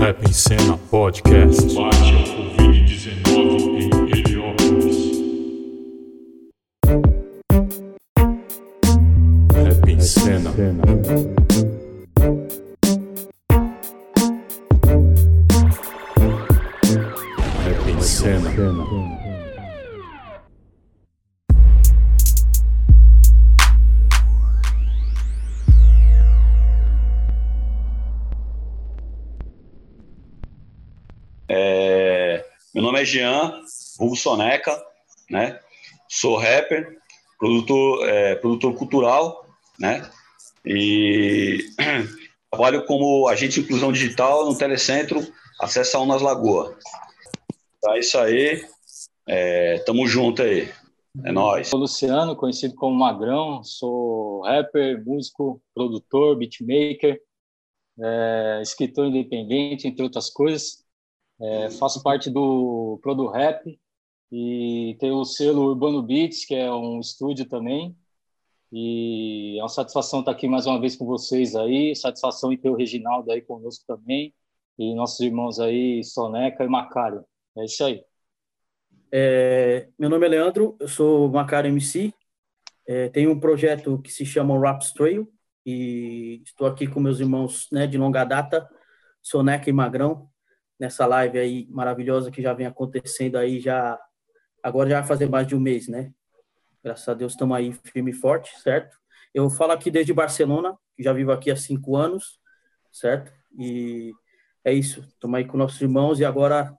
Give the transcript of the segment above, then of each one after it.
Rap em Cena Podcast. Combate ao Covid-19 em Heliópolis. Rap em Cena. Jean, vulgo Soneca, né? Sou rapper, produtor, é, produtor cultural, né? E trabalho como agente de inclusão digital no Telecentro Acessa Unas Lagoa. Tá isso aí. É, tamo junto aí. É nóis. Sou Luciano, conhecido como Magrão, sou rapper, músico, produtor, beatmaker, é, escritor independente, entre outras coisas. É, faço parte do Produ Rap e tenho o selo Urbano Beats, que é um estúdio também. E é uma satisfação estar aqui mais uma vez com vocês aí, satisfação em ter o Reginaldo aí conosco também, e nossos irmãos aí, Soneca e Macário. É isso aí. É, meu nome é Leandro, eu sou Macário MC, é, tenho um projeto que se chama Rap Trail e estou aqui com meus irmãos né, de longa data, Soneca e Magrão, nessa live aí maravilhosa que já vem acontecendo aí já agora já vai fazer mais de um mês, né? Graças a Deus estamos aí firme e forte, certo? Eu falo aqui desde Barcelona, já vivo aqui há cinco anos, certo? E é isso, estamos aí com nossos irmãos e agora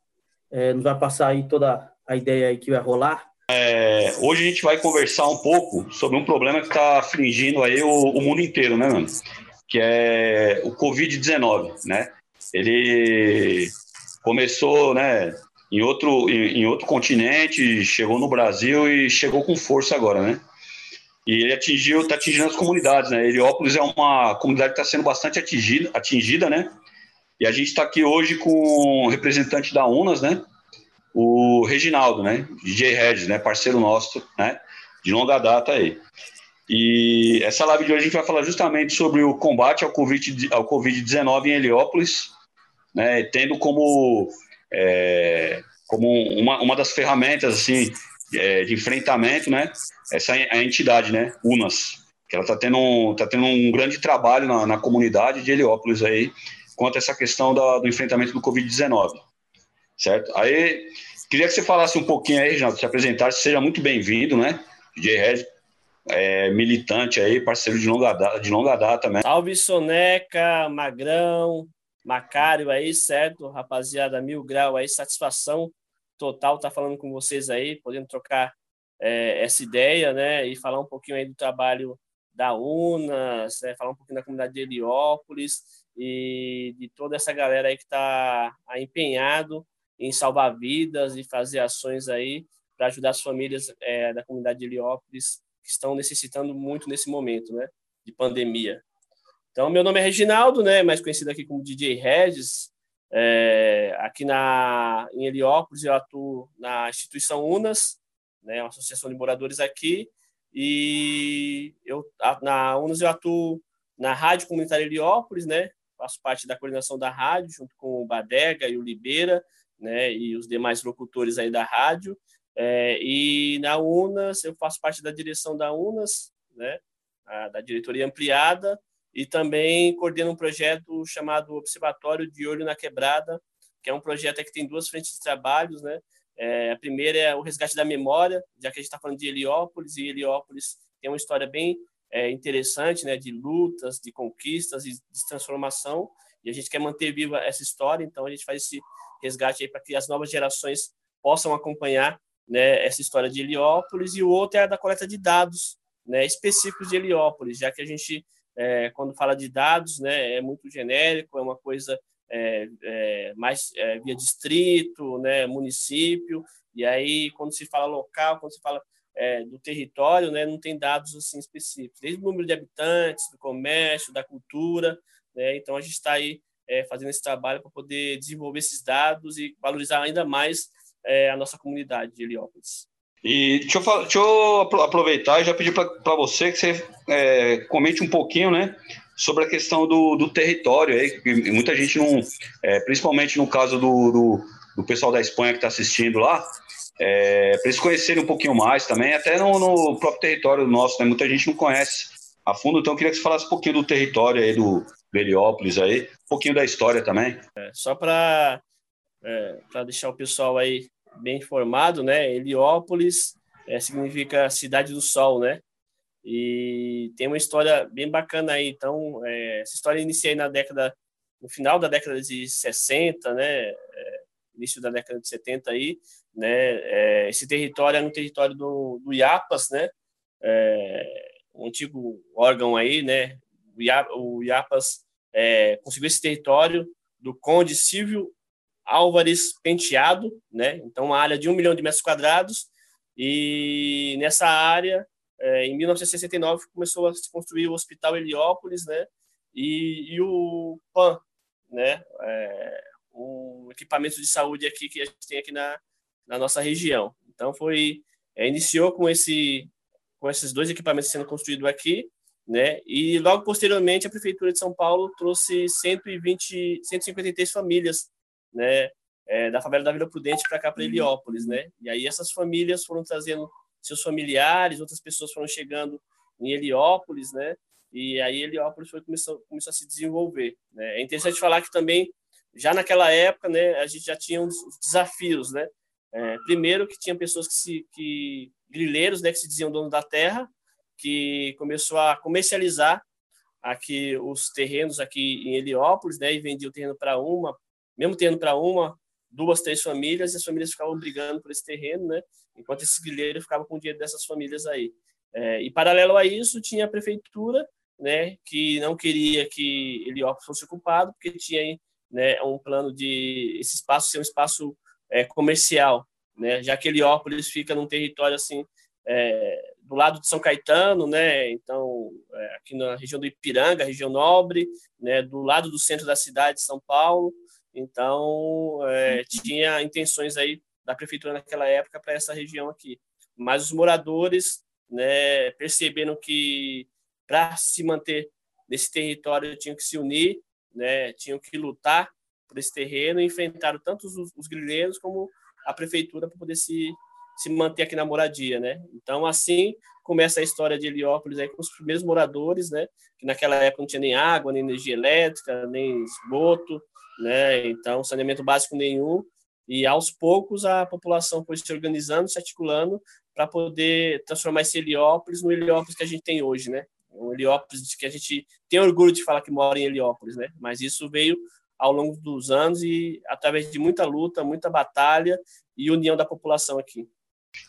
é, nos vai passar aí toda a ideia aí que vai rolar. É, hoje a gente vai conversar um pouco sobre um problema que está afligindo aí o, o mundo inteiro, né, mano? Que é o Covid-19, né? Ele começou, né, em outro, em, em, outro continente, chegou no Brasil e chegou com força agora, né? E ele atingiu, está atingindo as comunidades, né? Heliópolis é uma comunidade que está sendo bastante atingida, atingida, né? E a gente está aqui hoje com o representante da UNAS, né? O Reginaldo, né? DJ Regis, né? Parceiro nosso, né? De longa data aí. E essa live de hoje a gente vai falar justamente sobre o combate ao Covid-19 ao COVID em Heliópolis, né, tendo como, é, como uma, uma das ferramentas assim, é, de enfrentamento né, essa a entidade, né, UNAS, que ela está tendo, um, tá tendo um grande trabalho na, na comunidade de Heliópolis aí, quanto a essa questão da, do enfrentamento do Covid-19, certo? Aí, queria que você falasse um pouquinho aí, Reginaldo, se apresentasse, seja muito bem-vindo, né, DJ é, militante aí, parceiro de longa data, de longa data, né? Salve Soneca, Magrão, Macário aí, certo? Rapaziada, mil grau aí, satisfação total estar tá falando com vocês aí, podendo trocar é, essa ideia, né? E falar um pouquinho aí do trabalho da UNAS, né? falar um pouquinho da comunidade de Heliópolis e de toda essa galera aí que está empenhado em salvar vidas e fazer ações aí para ajudar as famílias é, da comunidade de Heliópolis que estão necessitando muito nesse momento, né? De pandemia. Então, meu nome é Reginaldo, né, mais conhecido aqui como DJ Regis. É, aqui na, em Heliópolis, eu atuo na instituição UNAS, né, uma associação de moradores aqui, e eu, na UNAS eu atuo na Rádio Comunitária Heliópolis, né, faço parte da coordenação da rádio, junto com o Badega e o Libeira, né, e os demais locutores aí da rádio, é, e na UNAS eu faço parte da direção da UNAS, né, a, da diretoria ampliada, e também coordena um projeto chamado Observatório de Olho na Quebrada, que é um projeto que tem duas frentes de trabalhos, né? É, a primeira é o resgate da memória, já que a gente está falando de Heliópolis, e Heliópolis tem uma história bem é, interessante, né? De lutas, de conquistas e de transformação, e a gente quer manter viva essa história, então a gente faz esse resgate aí para que as novas gerações possam acompanhar né, essa história de Heliópolis, e o outro é a da coleta de dados né, específicos de Heliópolis, já que a gente é, quando fala de dados, né, é muito genérico, é uma coisa é, é, mais é, via distrito, né, município, e aí quando se fala local, quando se fala é, do território, né, não tem dados assim específicos, desde o número de habitantes, do comércio, da cultura, né, então a gente está aí é, fazendo esse trabalho para poder desenvolver esses dados e valorizar ainda mais a nossa comunidade de Heliópolis. E deixa eu, deixa eu aproveitar e já pedir para você que você é, comente um pouquinho, né, sobre a questão do, do território, aí, que muita gente não, é, principalmente no caso do, do, do pessoal da Espanha que está assistindo lá, é, para eles conhecerem um pouquinho mais também, até no, no, próprio território nosso, né? Muita gente não conhece a fundo, então eu queria que você falasse um pouquinho do território aí do Heliópolis aí, um pouquinho da história também. É, só para é, para deixar o pessoal aí bem informado, né? Heliópolis é, significa cidade do sol, né? E tem uma história bem bacana aí. Então, é, essa história iniciei na década, no final da década de 60, né? É, início da década de 70 aí, né? É, esse território é no território do, do IAPAS, né? É, um antigo órgão aí, né? O IAPAS é, conseguiu esse território do Conde Silvio Álvares Penteado, né? Então, uma área de um milhão de metros quadrados. E nessa área, é, em 1969, começou a se construir o Hospital Heliópolis, né? E, e o PAN, né? É, equipamento de saúde aqui que a gente tem aqui na, na nossa região. Então, foi é, iniciou com esse com esses dois equipamentos sendo construídos aqui, né? E logo posteriormente a prefeitura de São Paulo trouxe 120, 153 famílias, né? É, da favela da Vila Prudente para cá para Heliópolis, né? E aí essas famílias foram trazendo seus familiares, outras pessoas foram chegando em Heliópolis, né? E aí Heliópolis foi começou, começou a se desenvolver. Né? É interessante falar que também já naquela época, né, a gente já tinha uns desafios, né? É, primeiro que tinha pessoas que se que grileiros, né, que se diziam donos da terra, que começou a comercializar aqui os terrenos aqui em Heliópolis, né, e vendia o terreno para uma, mesmo terreno para uma, duas, três famílias, e as famílias ficavam brigando por esse terreno, né, enquanto esse grileiro ficava com o dinheiro dessas famílias aí. É, e paralelo a isso tinha a prefeitura, né, que não queria que Heliópolis fosse ocupado, porque tinha né, um plano de esse espaço ser um espaço é, comercial, né, já que Heliópolis fica num território assim é, do lado de São Caetano, né, então é, aqui na região do Ipiranga, região nobre, né, do lado do centro da cidade de São Paulo, então é, tinha intenções aí da prefeitura naquela época para essa região aqui, mas os moradores, né, percebendo que para se manter nesse território tinham que se unir né, tinham que lutar por esse terreno e enfrentaram tanto os, os grileiros como a prefeitura para poder se, se manter aqui na moradia, né? Então, assim começa a história de Heliópolis aí com os primeiros moradores, né? Que naquela época não tinha nem água, nem energia elétrica, nem esgoto, né? Então, saneamento básico nenhum. E aos poucos a população foi se organizando, se articulando para poder transformar esse Heliópolis no Heliópolis que a gente tem hoje, né? o Heliópolis, que a gente tem orgulho de falar que mora em Heliópolis, né? Mas isso veio ao longo dos anos e através de muita luta, muita batalha e união da população aqui.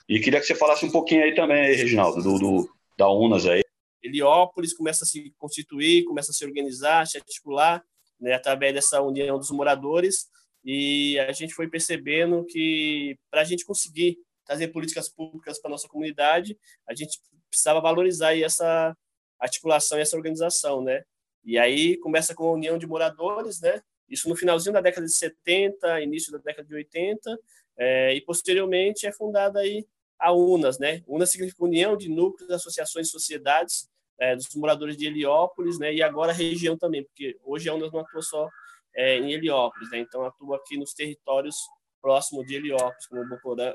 E queria que você falasse um pouquinho aí também, aí, Reginaldo, do, do, da UNAS aí. Heliópolis começa a se constituir, começa a se organizar, se articular, né, através dessa união dos moradores, e a gente foi percebendo que para a gente conseguir trazer políticas públicas para nossa comunidade, a gente precisava valorizar essa articulação e essa organização, né? E aí começa com a união de moradores, né? Isso no finalzinho da década de 70, início da década de 80, é, e posteriormente é fundada aí a UNAS, né? UNAS significa União de Núcleos, Associações e Sociedades é, dos moradores de Heliópolis, né? E agora a região também, porque hoje a UNAS não atua só é, em Heliópolis, né? Então atua aqui nos territórios próximos de Heliópolis, como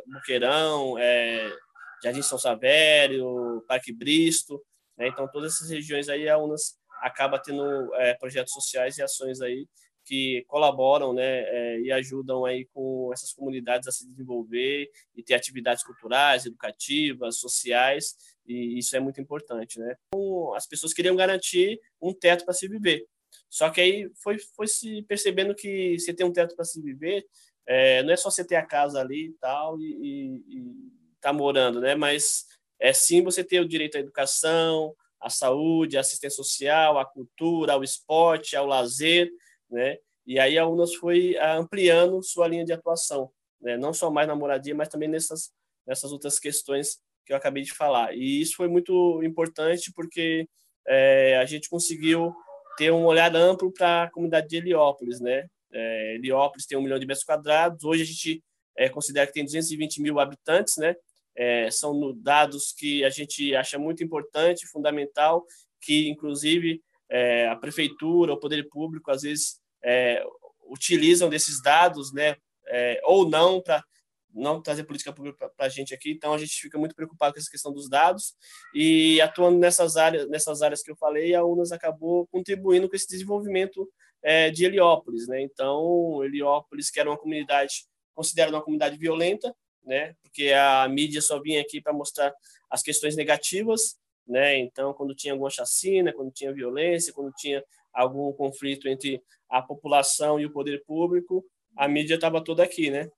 Boqueirão, é, Jardim São Savério, Parque Bristo, né? Então, todas essas regiões aí, a UNAS acaba tendo é, projetos sociais e ações aí que colaboram né, é, e ajudam aí com essas comunidades a se desenvolver e ter atividades culturais, educativas, sociais, e isso é muito importante. Né? Então, as pessoas queriam garantir um teto para se viver. Só que aí foi, foi se percebendo que você tem um teto para se viver, é, não é só você ter a casa ali e tal, e, e, e tá morando, né? Mas é sim você ter o direito à educação, à saúde, à assistência social, à cultura, ao esporte, ao lazer, né? E aí a UNAS foi ah, ampliando sua linha de atuação, né? não só mais na moradia, mas também nessas, nessas outras questões que eu acabei de falar. E isso foi muito importante porque é, a gente conseguiu ter um olhar amplo para a comunidade de Heliópolis, né? É, Heliópolis tem um milhão de metros quadrados, hoje a gente é, considera que tem 220 mil habitantes, né? é, são dados que a gente acha muito importante, fundamental, que inclusive é, a prefeitura, o poder público, às vezes, é, utilizam desses dados, né, é, ou não, para não trazer política pública para a gente aqui. Então, a gente fica muito preocupado com essa questão dos dados e atuando nessas áreas, nessas áreas que eu falei, a UNAS acabou contribuindo com esse desenvolvimento é, de Heliópolis. Né? Então, Heliópolis, que era uma comunidade considerada uma comunidade violenta, né? porque a mídia só vinha aqui para mostrar as questões negativas, né? Então, quando tinha alguma chacina, quando tinha violência, quando tinha algum conflito entre a população e o poder público, a mídia estava toda aqui, né?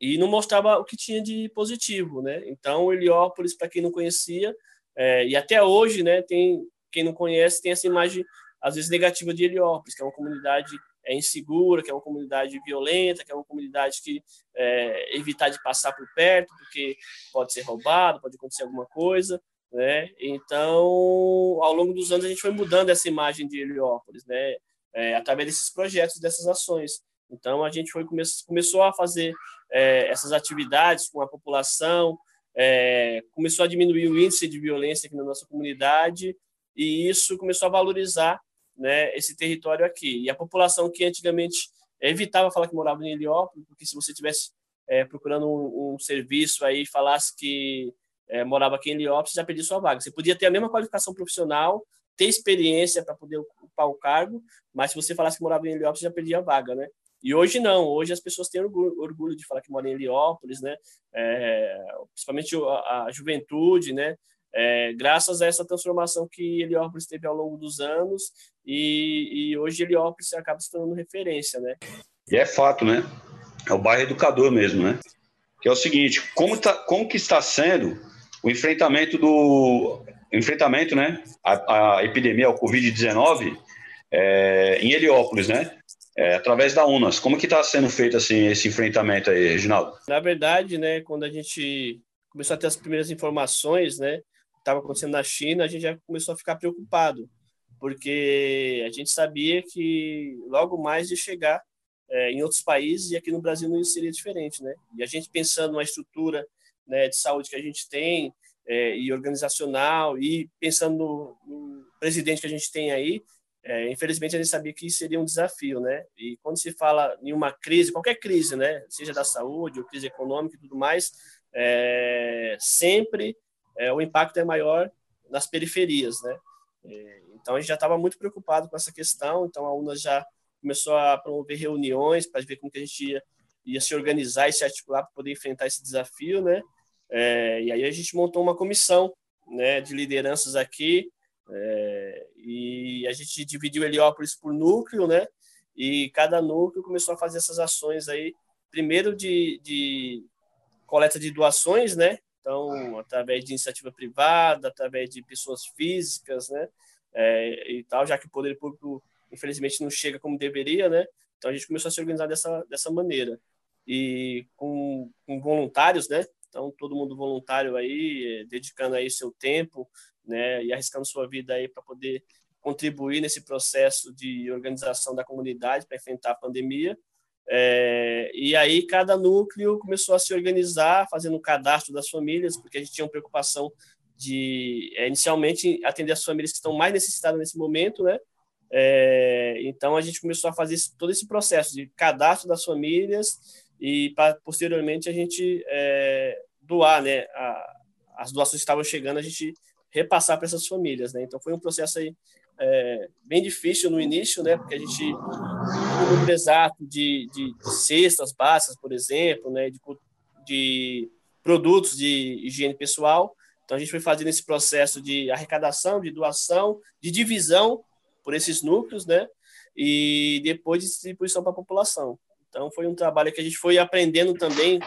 E não mostrava o que tinha de positivo, né? Então, Heliópolis, para quem não conhecia, é, e até hoje, né, tem quem não conhece tem essa imagem às vezes negativa de Heliópolis, que é uma comunidade é insegura, que é uma comunidade violenta, que é uma comunidade que é, evitar de passar por perto, porque pode ser roubado, pode acontecer alguma coisa, né? Então, ao longo dos anos a gente foi mudando essa imagem de Heliópolis, né? É, através desses projetos, dessas ações. Então, a gente foi come começou a fazer é, essas atividades com a população, é, começou a diminuir o índice de violência aqui na nossa comunidade e isso começou a valorizar né, esse território aqui. E a população que antigamente evitava falar que morava em Heliópolis, porque se você tivesse é, procurando um, um, serviço aí falasse que é, morava aqui em Heliópolis, já perdia sua vaga. Você podia ter a mesma qualificação profissional, ter experiência para poder ocupar o cargo, mas se você falasse que morava em Heliópolis, já perdia a vaga, né? E hoje não, hoje as pessoas têm orgulho, orgulho de falar que moram em Heliópolis, né? É, principalmente a, a, juventude, né? É, graças a essa transformação que Heliópolis teve ao longo dos anos e, e hoje Heliópolis acaba se tornando referência, né? E é fato, né? É o bairro educador mesmo, né? Que é o seguinte, como, tá, como que está sendo o enfrentamento do enfrentamento, né? A, a epidemia, o Covid-19 é, em Heliópolis, né? É, através da UNAS. Como que está sendo feito assim esse enfrentamento aí, Reginaldo? Na verdade, né, quando a gente começou a ter as primeiras informações, né, estava acontecendo na China, a gente já começou a ficar preocupado, porque a gente sabia que logo mais ia chegar é, em outros países e aqui no Brasil não seria diferente, né? E a gente pensando na estrutura né, de saúde que a gente tem é, e organizacional e pensando no, no presidente que a gente tem aí, é, infelizmente a gente sabia que seria um desafio, né? E quando se fala em uma crise, qualquer crise, né, seja da saúde ou crise econômica e tudo mais, é, sempre é, o impacto é maior nas periferias, né? É, então a gente já estava muito preocupado com essa questão, então a UNA já começou a promover reuniões para ver como que a gente ia, ia se organizar e se articular para poder enfrentar esse desafio, né? É, e aí a gente montou uma comissão, né, de lideranças aqui é, e a gente dividiu Heliópolis por núcleo, né? E cada núcleo começou a fazer essas ações aí, primeiro de, de coleta de doações, né? Então, através de iniciativa privada, através de pessoas físicas, né? É, e tal, já que o poder público, infelizmente, não chega como deveria, né? Então, a gente começou a se organizar dessa, dessa maneira. E com, com voluntários, né? Então, todo mundo voluntário aí, dedicando aí seu tempo, né, e arriscando sua vida aí para poder contribuir nesse processo de organização da comunidade para enfrentar a pandemia. É, e aí cada núcleo começou a se organizar, fazendo o cadastro das famílias, porque a gente tinha uma preocupação de é, inicialmente atender as famílias que estão mais necessitadas nesse momento, né? É, então a gente começou a fazer esse, todo esse processo de cadastro das famílias e para posteriormente a gente é, doar, né? A, as doações que estavam chegando a gente repassar para essas famílias, né? Então foi um processo aí é, bem difícil no início, né? Porque a gente o número exato de, de, de, cestas básicas, por exemplo, né? De, de produtos de higiene pessoal. Então a gente foi fazendo esse processo de arrecadação, de doação, de divisão por esses núcleos, né? E depois de distribuição para a população. Então foi um trabalho que a gente foi aprendendo também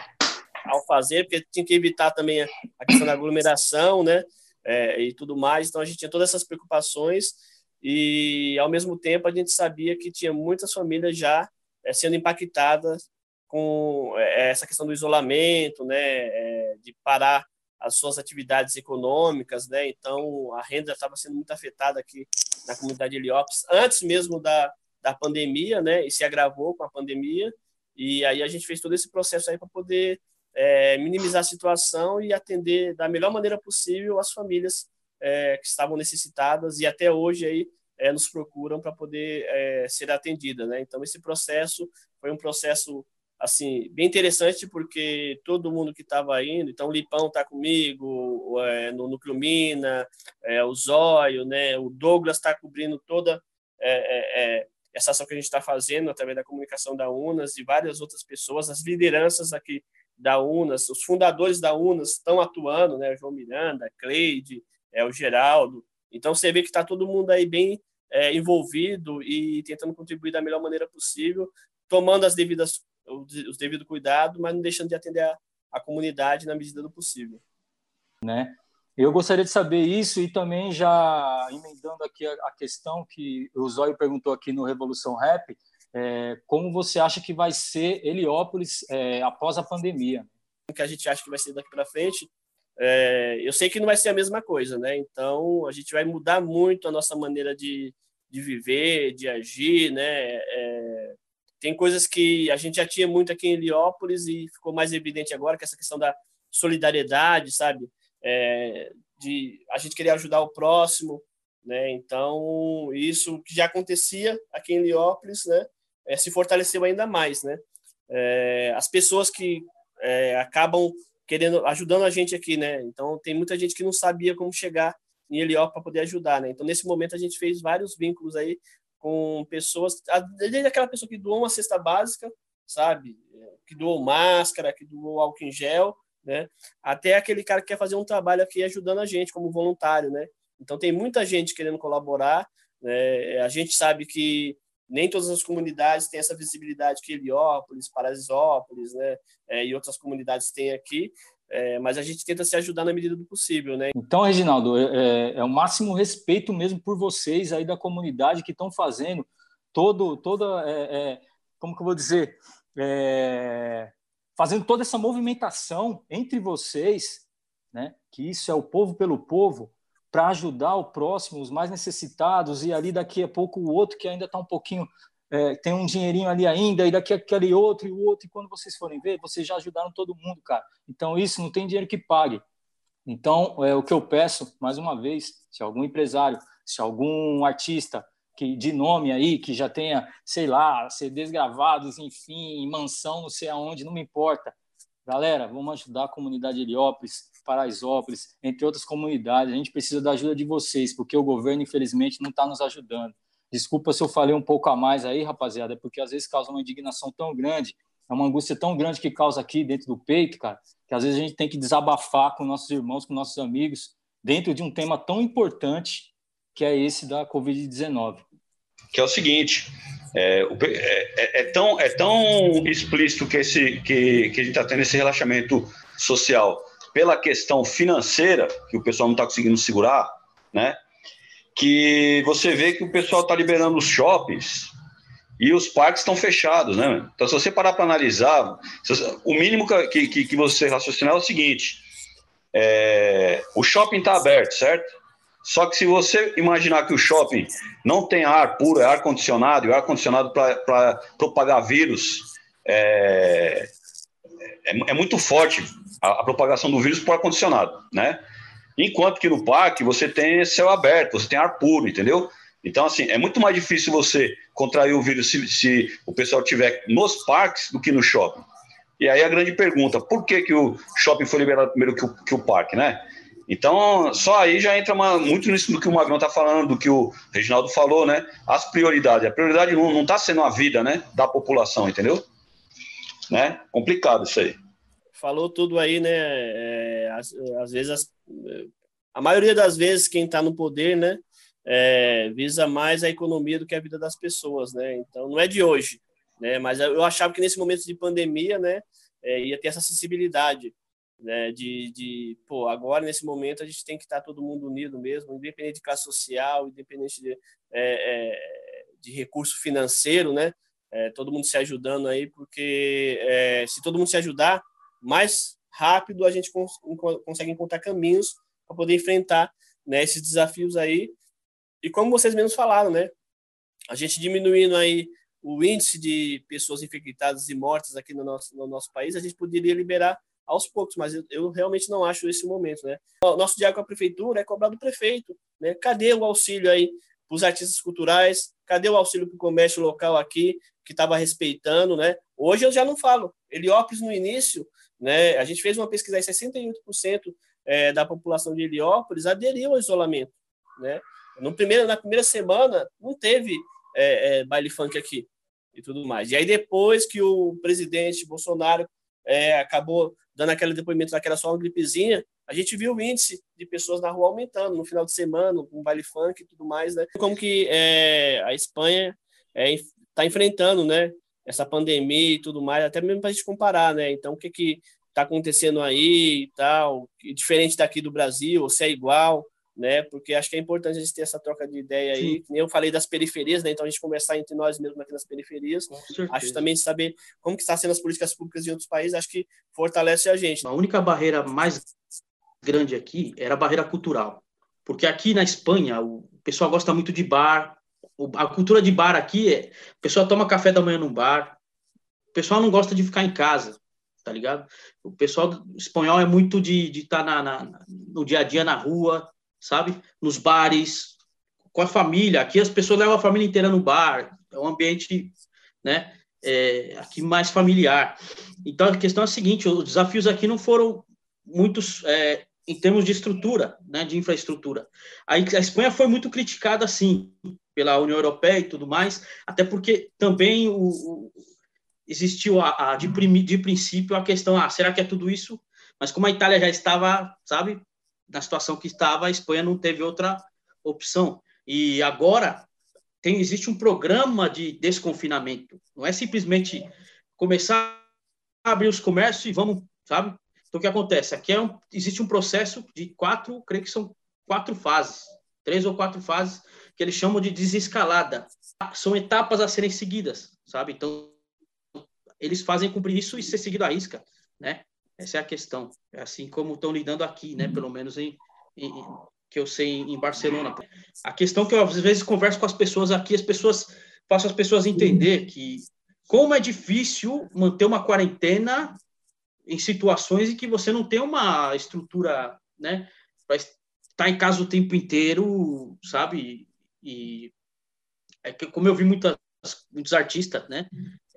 ao fazer, porque tinha que evitar também a questão da aglomeração, né? é, e tudo mais. Então a gente tinha todas essas preocupações e ao mesmo tempo a gente sabia que tinha muitas famílias já é, sendo impactadas com é, essa questão do isolamento, né, é, de parar as suas atividades econômicas, né? Então a renda estava sendo muito afetada aqui na comunidade de Heliópolis antes mesmo da, da pandemia, né? E se agravou com a pandemia. E aí a gente fez todo esse processo aí para poder é, minimizar a situação e atender da melhor maneira possível as famílias é, que estavam necessitadas e até hoje aí é, nos procuram para poder é, ser atendida, né? Então esse processo foi um processo assim bem interessante porque todo mundo que estava indo, então o Lipão está comigo, é, no Núcleo Mina, é, o Zóio, né? O Douglas está cobrindo toda essa ação que a gente está fazendo através da comunicação da UNAS e várias outras pessoas, as lideranças aqui da UNAS, os fundadores da UNAS estão atuando, né? João Miranda, Cleide, é, o Geraldo. Então você vê que está todo mundo aí bem é, envolvido e tentando contribuir da melhor maneira possível, tomando as devidas os devidos cuidados, mas não deixando de atender a, a comunidade na medida do possível. Né? Eu gostaria de saber isso e também já emendando aqui a, a questão que o Zóio perguntou aqui no Revolução Rap, é, como você acha que vai ser Heliópolis é, após a pandemia? O que a gente acha que vai ser daqui para frente, é, eu sei que não vai ser a mesma coisa, né? Então a gente vai mudar muito a nossa maneira de, de viver, de agir, né? É, tem coisas que a gente já tinha muito aqui em Heliópolis e ficou mais evidente agora, que essa questão da solidariedade, sabe? É, de a gente querer ajudar o próximo, né? Então isso que já acontecia aqui em Heliópolis, né? É, se fortaleceu ainda mais, né? É, as pessoas que é, acabam querendo ajudando a gente aqui, né? Então tem muita gente que não sabia como chegar em Heliópolis para poder ajudar, né? Então nesse momento a gente fez vários vínculos aí com pessoas, desde aquela pessoa que doou uma cesta básica, sabe? Que doou máscara, que doou álcool em gel, né? Até aquele cara que quer fazer um trabalho aqui ajudando a gente como voluntário, né? Então tem muita gente querendo colaborar, né? A gente sabe que nem todas as comunidades têm essa visibilidade que Heliópolis, Paraisópolis, né, é, e outras comunidades têm aqui, é, mas a gente tenta se ajudar na medida do possível, né? Então, Reginaldo, é, é, é o máximo respeito mesmo por vocês aí da comunidade que estão fazendo todo, toda, é, é, como que eu vou dizer, é, fazendo toda essa movimentação entre vocês, né? Que isso é o povo pelo povo, para ajudar o próximo, os mais necessitados, e ali daqui a pouco o outro que ainda está um pouquinho, é, tem um dinheirinho ali ainda, e daqui aquele outro e o outro, e quando vocês forem ver, vocês já ajudaram todo mundo, cara. Então isso não tem dinheiro que pague. Então, é o que eu peço, mais uma vez, se algum empresário, se algum artista que de nome aí, que já tenha, sei lá, CDs gravados, enfim, mansão, não sei aonde, não me importa. Galera, vamos ajudar a comunidade de Heliópolis, Paraisópolis, entre outras comunidades. A gente precisa da ajuda de vocês, porque o governo, infelizmente, não está nos ajudando. Desculpa se eu falei um pouco a mais aí, rapaziada, porque às vezes causa uma indignação tão grande, é uma angústia tão grande que causa aqui dentro do peito, cara, que às vezes a gente tem que desabafar com nossos irmãos, com nossos amigos, dentro de um tema tão importante que é esse da Covid-19. Que é o seguinte, é, é, é, tão, é tão explícito que, esse, que, que a gente está tendo esse relaxamento social pela questão financeira, que o pessoal não está conseguindo segurar, né? Que você vê que o pessoal está liberando os shoppings e os parques estão fechados, né? Então, se você parar para analisar, o mínimo que, que, que você raciocinar é o seguinte: é, o shopping está aberto, certo? Só que se você imaginar que o shopping não tem ar puro, é ar condicionado, e o ar condicionado para propagar vírus é, é, é, muito forte a, a propagação do vírus por ar-condicionado, né? Enquanto que no parque você tem céu aberto, você tem ar puro, entendeu? Então, assim, é muito mais difícil você contrair o vírus se, se o pessoal estiver nos parques do que no shopping. E aí a grande pergunta, por que, que o shopping foi liberado primeiro que o, que o parque, né? Então, só aí já entra uma, muito nisso do que o Magrão está falando, do que o Reginaldo falou, né? As prioridades. A prioridade não está sendo a vida né, da população, entendeu? Né? Complicado isso aí falou tudo aí, né? É, às, às, vezes, as, a maioria das vezes, quem está no poder, né? É, visa mais a economia do que a vida das pessoas, né? Então, não é de hoje, né? Mas eu achava que nesse momento de pandemia, né? É, ia ter essa sensibilidade, né? De, de, pô, agora nesse momento a gente tem que estar todo mundo unido mesmo, independente de classe social, independente de, é, é de recurso financeiro, né? É, todo mundo se ajudando aí, porque é, se todo mundo se ajudar, mais rápido a gente cons consegue encontrar caminhos para poder enfrentar né, esses desafios aí. E como vocês mesmos falaram, né, a gente diminuindo aí o índice de pessoas infectadas e mortas aqui no nosso, no nosso país, a gente poderia liberar aos poucos, mas eu, eu realmente não acho esse momento, né? O nosso diálogo com a prefeitura é cobrar do prefeito, né? Cadê o auxílio aí os artistas culturais, cadê o auxílio para o comércio local aqui, que estava respeitando, né? Hoje eu já não falo. Heliópolis, no início, né, a gente fez uma pesquisa aí, 68% é, da população de Heliópolis aderiu ao isolamento, né? No primeiro, na primeira semana, não teve é, é, baile funk aqui e tudo mais. E aí, depois que o presidente Bolsonaro é, acabou dando aquele depoimento daquela só uma gripezinha, a gente viu o índice de pessoas na rua aumentando no final de semana, com baile funk e tudo mais, né? Como que é, a Espanha está é, enfrentando, né? Essa pandemia e tudo mais, até mesmo para a gente comparar, né? Então, o que que está acontecendo aí e tal, diferente daqui do Brasil, ou se é igual, né? Porque acho que é importante a gente ter essa troca de ideia aí. Sim. Eu falei das periferias, né? Então a gente conversar entre nós mesmos aqui nas periferias. Acho também saber como que está sendo as políticas públicas em outros países, acho que fortalece a gente. A única barreira mais grande aqui era a barreira cultural. Porque aqui na Espanha, o pessoal gosta muito de bar. A cultura de bar aqui é. O pessoal toma café da manhã num bar. O pessoal não gosta de ficar em casa, tá ligado? O pessoal espanhol é muito de estar tá na, na, no dia a dia na rua, sabe? Nos bares, com a família. Aqui as pessoas levam a família inteira no bar. É um ambiente, né? É, aqui mais familiar. Então a questão é a seguinte: os desafios aqui não foram muitos é, em termos de estrutura, né, de infraestrutura. A, Espanha foi muito criticada, sim, pela União Europeia e tudo mais, até porque também o, o existiu a, a de, de princípio a questão: ah, será que é tudo isso? Mas como a Itália já estava, sabe, na situação que estava, a Espanha não teve outra opção. E agora tem, existe um programa de desconfinamento. Não é simplesmente começar a abrir os comércios e vamos, sabe? Então, o que acontece? Aqui é um, existe um processo de quatro, creio que são quatro fases, três ou quatro fases, que eles chamam de desescalada. São etapas a serem seguidas, sabe? Então, eles fazem cumprir isso e ser seguido à risca, né? Essa é a questão. É assim como estão lidando aqui, né? Pelo menos em, em, que eu sei em Barcelona. A questão que eu às vezes converso com as pessoas aqui, as pessoas faço as pessoas entender que como é difícil manter uma quarentena em situações em que você não tem uma estrutura, né, para estar em casa o tempo inteiro, sabe? E é que como eu vi muitas, muitos artistas, né,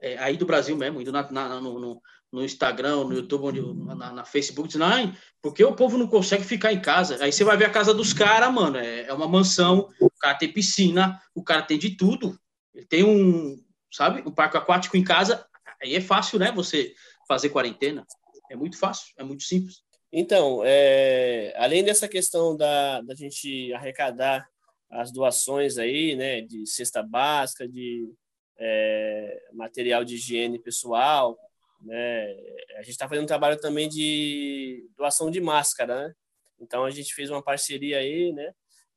é, aí do Brasil mesmo, indo na, na, no, no, no Instagram, no YouTube, onde, na, na Facebook, dizendo, ah, porque o povo não consegue ficar em casa. Aí você vai ver a casa dos caras, mano, é, é uma mansão, o cara tem piscina, o cara tem de tudo. Ele tem um, sabe, um parque aquático em casa, aí é fácil, né, você fazer quarentena. É muito fácil, é muito simples. Então, é, além dessa questão da, da gente arrecadar as doações aí, né, de cesta básica, de é, material de higiene pessoal, né? A gente está fazendo um trabalho também de doação de máscara, né? Então a gente fez uma parceria aí, né?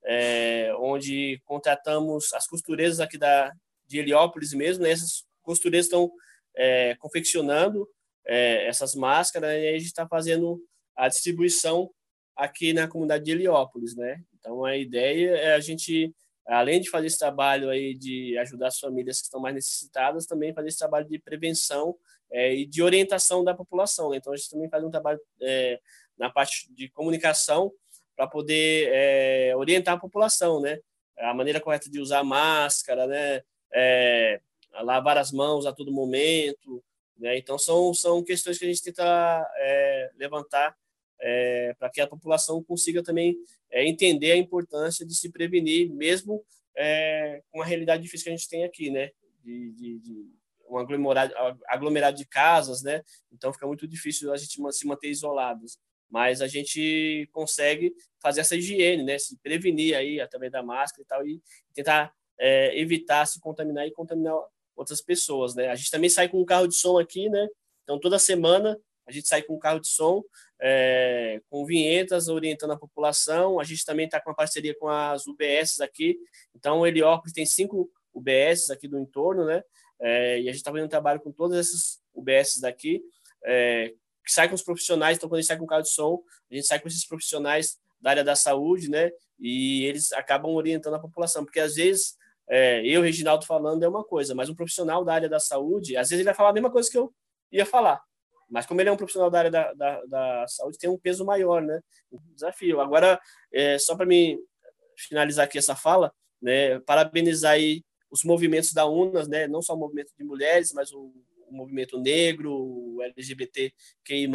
É, onde contratamos as costureiras aqui da de Heliópolis mesmo, né? Essas costureiras estão é, confeccionando é, essas máscaras e a gente está fazendo a distribuição aqui na comunidade de Heliópolis, né? Então a ideia é a gente além de fazer esse trabalho aí de ajudar as famílias que estão mais necessitadas, também fazer esse trabalho de prevenção é, e de orientação da população. Né? Então, a gente também faz um trabalho é, na parte de comunicação para poder é, orientar a população, né? A maneira correta de usar máscara, né? É, lavar as mãos a todo momento, né? Então, são, são questões que a gente tenta é, levantar é, para que a população consiga também entender a importância de se prevenir, mesmo com a realidade difícil que a gente tem aqui, né? de, de, de um aglomerado, aglomerado de casas, né? Então fica muito difícil a gente se manter isolados. Mas a gente consegue fazer essa higiene, né? Se prevenir aí através da máscara e tal e tentar é, evitar se contaminar e contaminar outras pessoas, né? A gente também sai com um carro de som aqui, né? Então toda semana a gente sai com um carro de som é, com vinhetas orientando a população. A gente também está com uma parceria com as UBS aqui. Então, o Heliópolis tem cinco UBS aqui do entorno, né? É, e a gente está fazendo um trabalho com todas essas UBS daqui, é, que sai com os profissionais, então quando a gente sai com o carro de som, a gente sai com esses profissionais da área da saúde, né? E eles acabam orientando a população, porque às vezes é, eu, Reginaldo, falando é uma coisa, mas um profissional da área da saúde, às vezes ele vai falar a mesma coisa que eu ia falar. Mas como ele é um profissional da área da, da, da saúde, tem um peso maior, né? Um desafio. Agora, é, só para me finalizar aqui essa fala, né? Parabenizar aí os movimentos da UNAS, né? Não só o movimento de mulheres, mas o, o movimento negro, o LGBTQI+,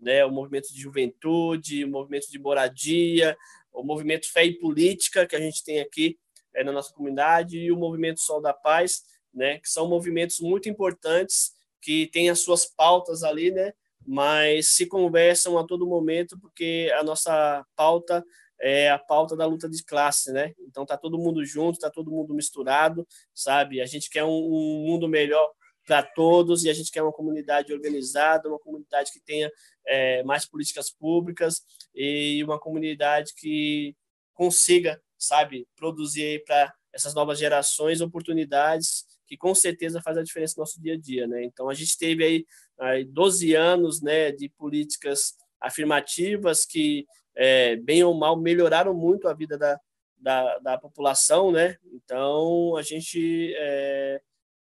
né? O movimento de juventude, o movimento de moradia, o movimento Fé e Política que a gente tem aqui é, na nossa comunidade e o movimento Sol da Paz, né? Que são movimentos muito importantes que têm as suas pautas ali, né? Mas se conversam a todo momento porque a nossa pauta é a pauta da luta de classe, né? Então tá todo mundo junto, tá todo mundo misturado, sabe? A gente quer um, um mundo melhor para todos e a gente quer uma comunidade organizada, uma comunidade que tenha é, mais políticas públicas e uma comunidade que consiga, sabe, produzir para essas novas gerações oportunidades que com certeza faz a diferença no nosso dia a dia, né? Então a gente teve aí, aí 12 anos, né, de políticas afirmativas que é, bem ou mal, melhoraram muito a vida da, da, da população, né? Então, a gente é,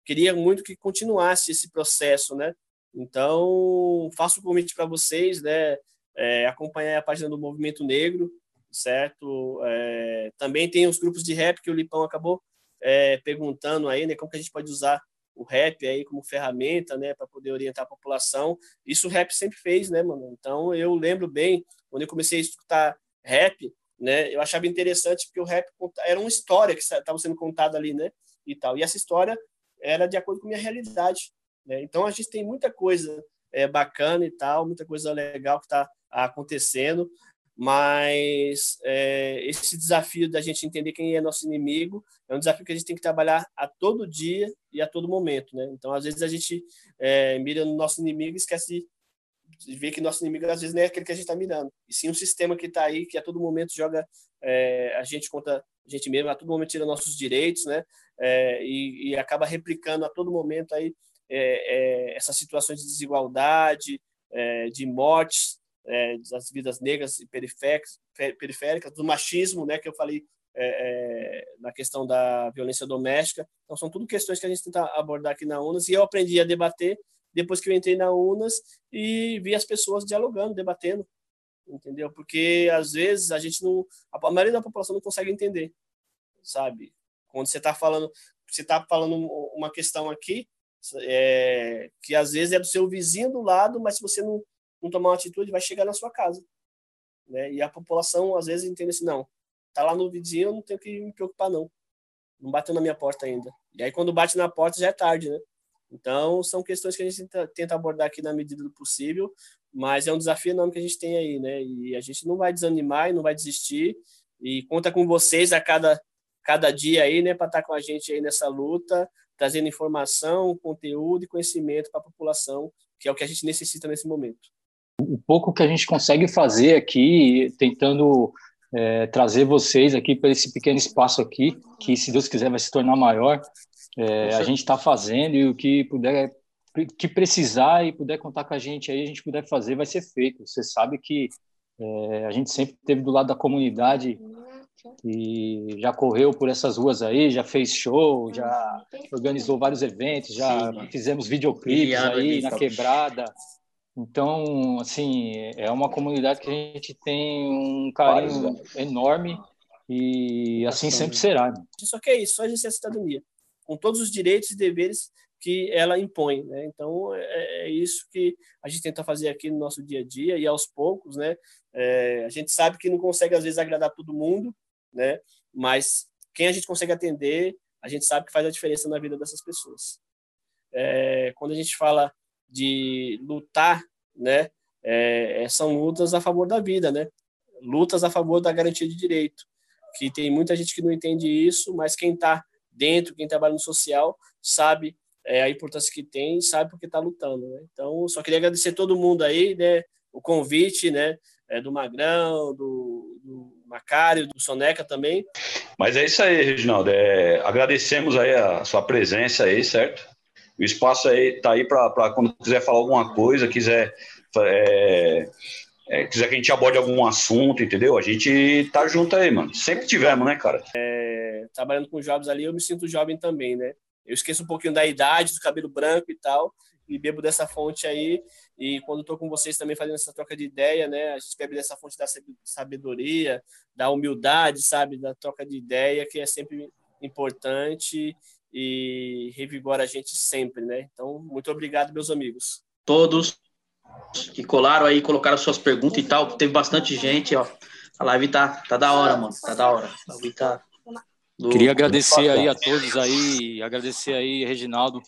queria muito que continuasse esse processo, né? Então, faço o convite para vocês, né? É, acompanhar a página do Movimento Negro, certo? É, também tem os grupos de rap que o Lipão acabou é, perguntando aí, né? Como que a gente pode usar o rap aí como ferramenta, né, para poder orientar a população. Isso o rap sempre fez, né, mano? Então eu lembro bem quando eu comecei a escutar rap, né, eu achava interessante porque o rap era uma história que estava sendo contada ali, né, e tal. E essa história era de acordo com a minha realidade, né? Então a gente tem muita coisa é, bacana e tal, muita coisa legal que está acontecendo mas é, esse desafio da gente entender quem é nosso inimigo é um desafio que a gente tem que trabalhar a todo dia e a todo momento, né? Então, às vezes a gente é, mira no nosso inimigo e esquece de ver que nosso inimigo às vezes não é aquele que a gente está mirando, e sim um sistema que está aí que a todo momento joga é, a gente contra a gente mesmo, a todo momento tira nossos direitos, né? É, e, e, acaba replicando a todo momento aí é, é, essas situações de desigualdade, de mortes é, das vidas negras e periféricas, do machismo, né, que eu falei é, é, na questão da violência doméstica. Então, são tudo questões que a gente tenta abordar aqui na UNAS e eu aprendi a debater depois que eu entrei na UNAS e vi as pessoas dialogando, debatendo, entendeu? Porque, às vezes, a gente não... A maioria da população não consegue entender, sabe? Quando você está falando... Você está falando uma questão aqui é, que, às vezes, é do seu vizinho do lado, mas se você não não tomar uma atitude, vai chegar na sua casa. Né? E a população, às vezes, entende assim, não, tá lá no vizinho, eu não tenho que me preocupar, não. Não bateu na minha porta ainda. E aí, quando bate na porta, já é tarde, né? Então, são questões que a gente tenta abordar aqui na medida do possível, mas é um desafio enorme que a gente tem aí, né? E a gente não vai desanimar e não vai desistir, e conta com vocês a cada, cada dia aí, né, para estar tá com a gente aí nessa luta, trazendo informação, conteúdo e conhecimento para a população, que é o que a gente necessita nesse momento o pouco que a gente consegue fazer aqui, tentando é, trazer vocês aqui para esse pequeno espaço aqui, que se Deus quiser vai se tornar maior, é, a gente está fazendo e o que puder, que precisar e puder contar com a gente aí, a gente puder fazer, vai ser feito. Você sabe que é, a gente sempre esteve do lado da comunidade e já correu por essas ruas aí, já fez show, já organizou vários eventos, já Sim. fizemos videoclipes aí na quebrada. Então, assim, é uma comunidade que a gente tem um carinho enorme e assim sempre será. Só que é isso, só exercer a cidadania, com todos os direitos e deveres que ela impõe, né? Então é, é, isso que a gente tenta fazer aqui no nosso dia a dia e aos poucos, né? É, a gente sabe que não consegue às vezes agradar todo mundo, né? Mas quem a gente consegue atender, a gente sabe que faz a diferença na vida dessas pessoas. É, quando a gente fala de lutar, né? É, é, são lutas a favor da vida, né? Lutas a favor da garantia de direito. Que tem muita gente que não entende isso, mas quem está dentro, quem trabalha no social, sabe é, a importância que tem, sabe porque está lutando. Né? Então, só queria agradecer todo mundo aí, né? O convite, né? É, do Magrão, do, do Macário, do Soneca também. Mas é isso aí, Reginaldo. É, agradecemos aí a sua presença aí, certo? O espaço aí tá aí para quando quiser falar alguma coisa, quiser é, é, quiser que a gente aborde algum assunto, entendeu? A gente tá junto aí, mano. Sempre tivemos, né, cara? É, trabalhando com jovens ali, eu me sinto jovem também, né? Eu esqueço um pouquinho da idade, do cabelo branco e tal, e bebo dessa fonte aí. E quando estou com vocês também fazendo essa troca de ideia, né? A gente bebe dessa fonte da sabedoria, da humildade, sabe? Da troca de ideia, que é sempre importante e revigora a gente sempre, né? Então, muito obrigado, meus amigos. Todos que colaram aí, colocaram suas perguntas e tal. Teve bastante gente, ó. A live tá, tá da hora, mano. Tá da hora. A live tá. Do... Queria agradecer aí a todos aí, agradecer aí, Reginaldo,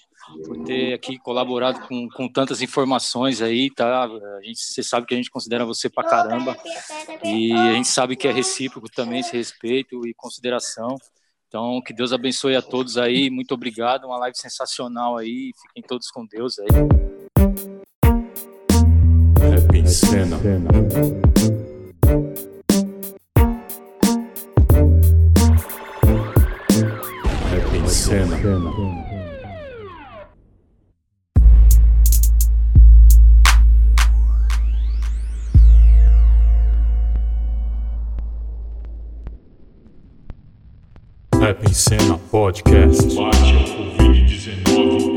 por ter aqui colaborado com, com tantas informações aí, tá? A gente, você sabe que a gente considera você pra caramba e a gente sabe que é recíproco também esse respeito e consideração. Então, que Deus abençoe a todos aí. Muito obrigado. Uma live sensacional aí. Fiquem todos com Deus aí. Rap em cena. Rap em cena. Rap em Cena Podcast. Ao Covid-19